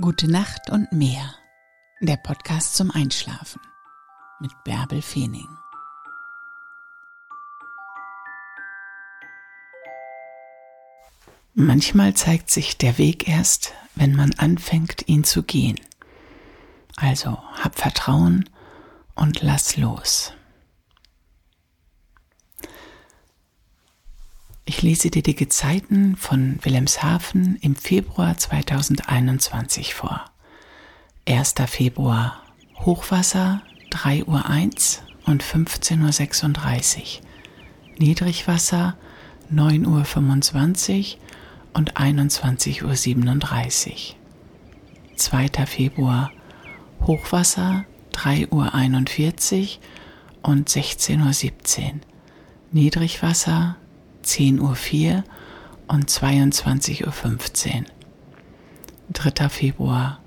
Gute Nacht und mehr. Der Podcast zum Einschlafen mit Bärbel Feening. Manchmal zeigt sich der Weg erst, wenn man anfängt, ihn zu gehen. Also hab Vertrauen und lass los. Ich lese dir die Gezeiten von Wilhelmshaven im Februar 2021 vor. 1. Februar Hochwasser 3.01 Uhr und 15.36 Uhr. Niedrigwasser 9.25 Uhr und 21.37 Uhr. 2. Februar Hochwasser 3.41 Uhr und 16.17 Uhr. Niedrigwasser 10.04 Uhr und 22.15 Uhr. 3. Februar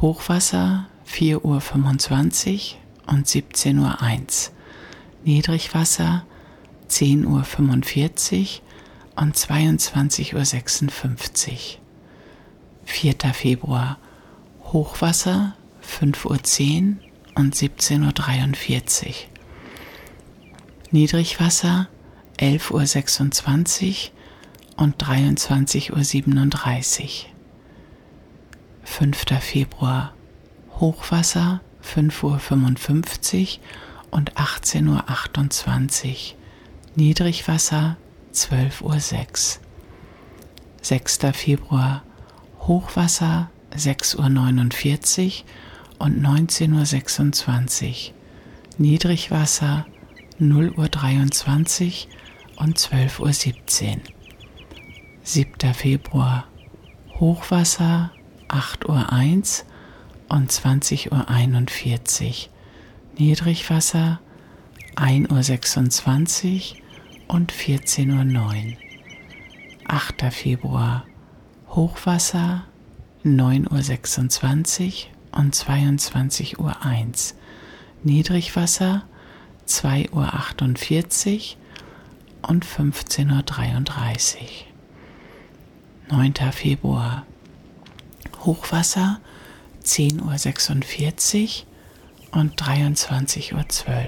Hochwasser 4.25 Uhr und 17.01 Uhr. Niedrigwasser 10.45 Uhr und 22.56 Uhr. 4. Februar Hochwasser 5.10 Uhr und 17.43 Uhr. Niedrigwasser 11.26 Uhr und 23.37 Uhr. 5. Februar Hochwasser 5.55 Uhr und 18.28 Uhr. Niedrigwasser 12.06 Uhr. 6. Februar Hochwasser 6.49 Uhr und 19.26 Uhr. Niedrigwasser 0.23 Uhr und 12.17 Uhr. 7. Februar Hochwasser 8.01 Uhr und 20.41 Uhr. Niedrigwasser 1.26 Uhr und 14.09 Uhr. 8. Februar Hochwasser 9.26 Uhr und 22.01 Uhr. Niedrigwasser 2.48 Uhr und 15.33 Uhr. 9. Februar Hochwasser 10.46 Uhr und 23.12 Uhr.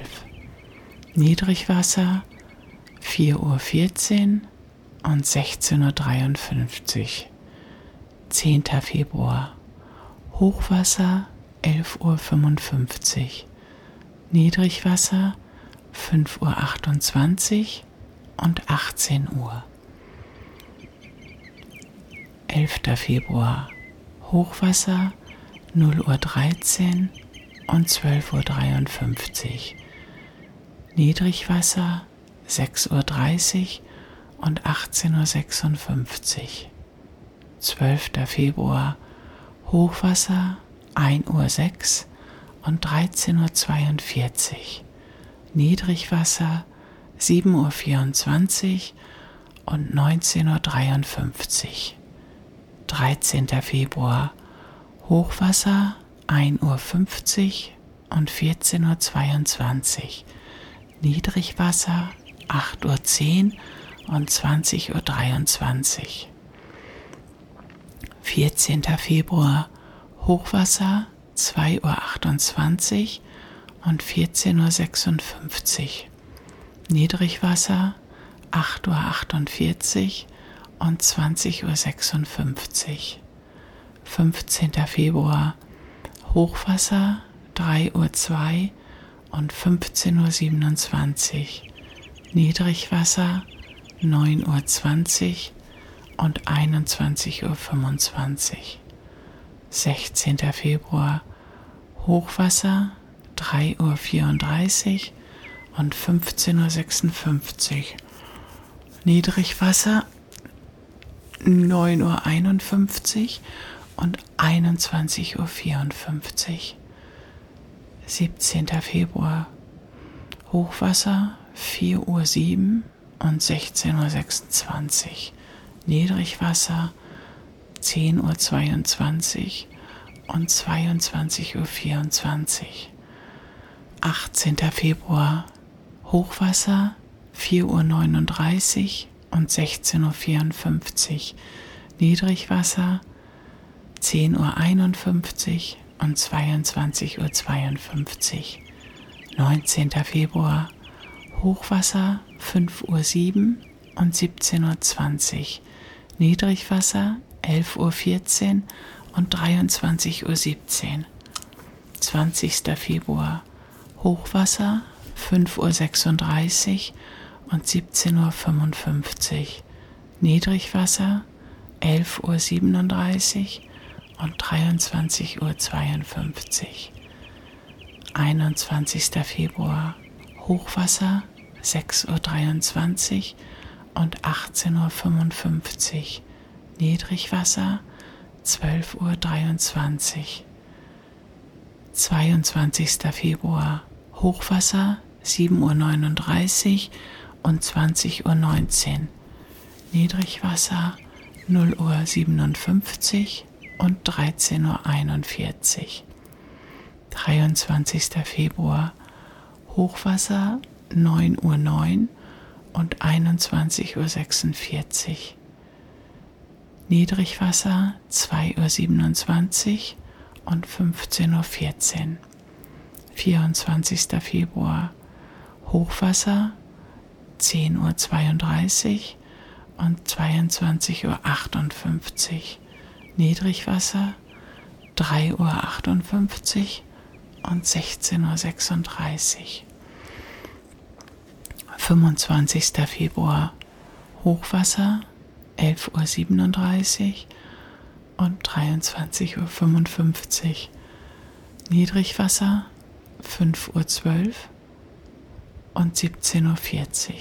Niedrigwasser 4.14 Uhr und 16.53 Uhr. 10. Februar Hochwasser 11.55 Uhr. Niedrigwasser 5.28 Uhr und 18 Uhr. 11. Februar Hochwasser 0 Uhr 13 und 12.53 Uhr. Niedrigwasser 6.30 Uhr und 18.56 Uhr. 12. Februar Hochwasser 1 Uhr 6 und 13.42 Uhr. Niedrigwasser 7.24 Uhr und 19.53 Uhr. 13. Februar Hochwasser 1.50 Uhr und 14.22 Uhr. Niedrigwasser 8.10 Uhr und 20.23 Uhr. 14. Februar Hochwasser 2.28 Uhr und 14.56 Uhr. Niedrigwasser 8.48 Uhr und 20.56 Uhr. 15. Februar Hochwasser 3.02 Uhr und 15.27 Uhr. Niedrigwasser 9.20 Uhr und 21.25 Uhr. 16. Februar Hochwasser 3.34 Uhr und 15.56 Uhr. Niedrigwasser 9.51 Uhr und 21.54 Uhr. 17. Februar Hochwasser 4.07 Uhr und 16.26 Uhr. Niedrigwasser 10.22 Uhr und 22.24 Uhr. 18. Februar Hochwasser 4.39 Uhr und 16.54 Uhr. Niedrigwasser 10.51 Uhr und 22.52 Uhr. 19. Februar Hochwasser 5.07 Uhr und 17.20 Uhr. Niedrigwasser 11.14 Uhr und 23.17 Uhr. 20. Februar Hochwasser 5.36 Uhr und 17.55 Uhr. Niedrigwasser 11.37 Uhr und 23.52 Uhr. 21. Februar Hochwasser 6.23 Uhr und 18.55 Uhr. Niedrigwasser 12.23 Uhr. 22. Februar Hochwasser 7.39 Uhr und 20.19 Uhr. Niedrigwasser 0.57 Uhr und 13.41 Uhr. 23. Februar Hochwasser 9.09 Uhr und 21.46 Uhr. Niedrigwasser 2.27 Uhr und 15.14 Uhr. 24. Februar Hochwasser 10.32 Uhr und 22.58 Uhr. Niedrigwasser 3.58 Uhr und 16.36 Uhr. 25. Februar Hochwasser 11.37 Uhr und 23.55 Uhr. Niedrigwasser 5.12 Uhr und 17.40 Uhr.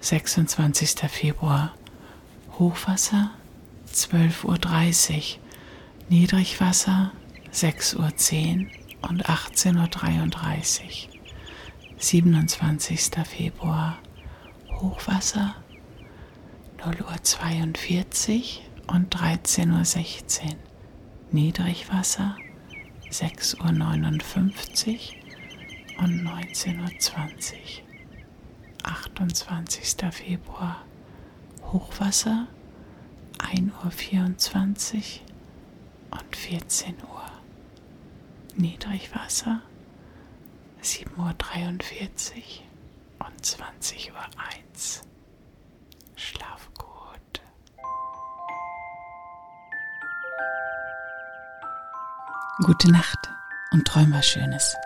26. Februar Hochwasser 12.30 Uhr, Niedrigwasser 6.10 Uhr und 18.33 Uhr. 27. Februar Hochwasser 0.42 Uhr und 13.16 Uhr. Niedrigwasser 6.59 Uhr und 19.20 Uhr. 28. Februar Hochwasser 1.24 Uhr und 14 Uhr. Niedrigwasser 7.43 Uhr und 20.01 Uhr. Schlaf gut. Gute Nacht und träum was Schönes.